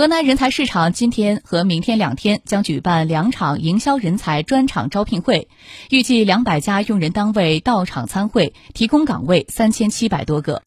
河南人才市场今天和明天两天将举办两场营销人才专场招聘会预计两百家用人单位到场参会提供岗位三千七百多个。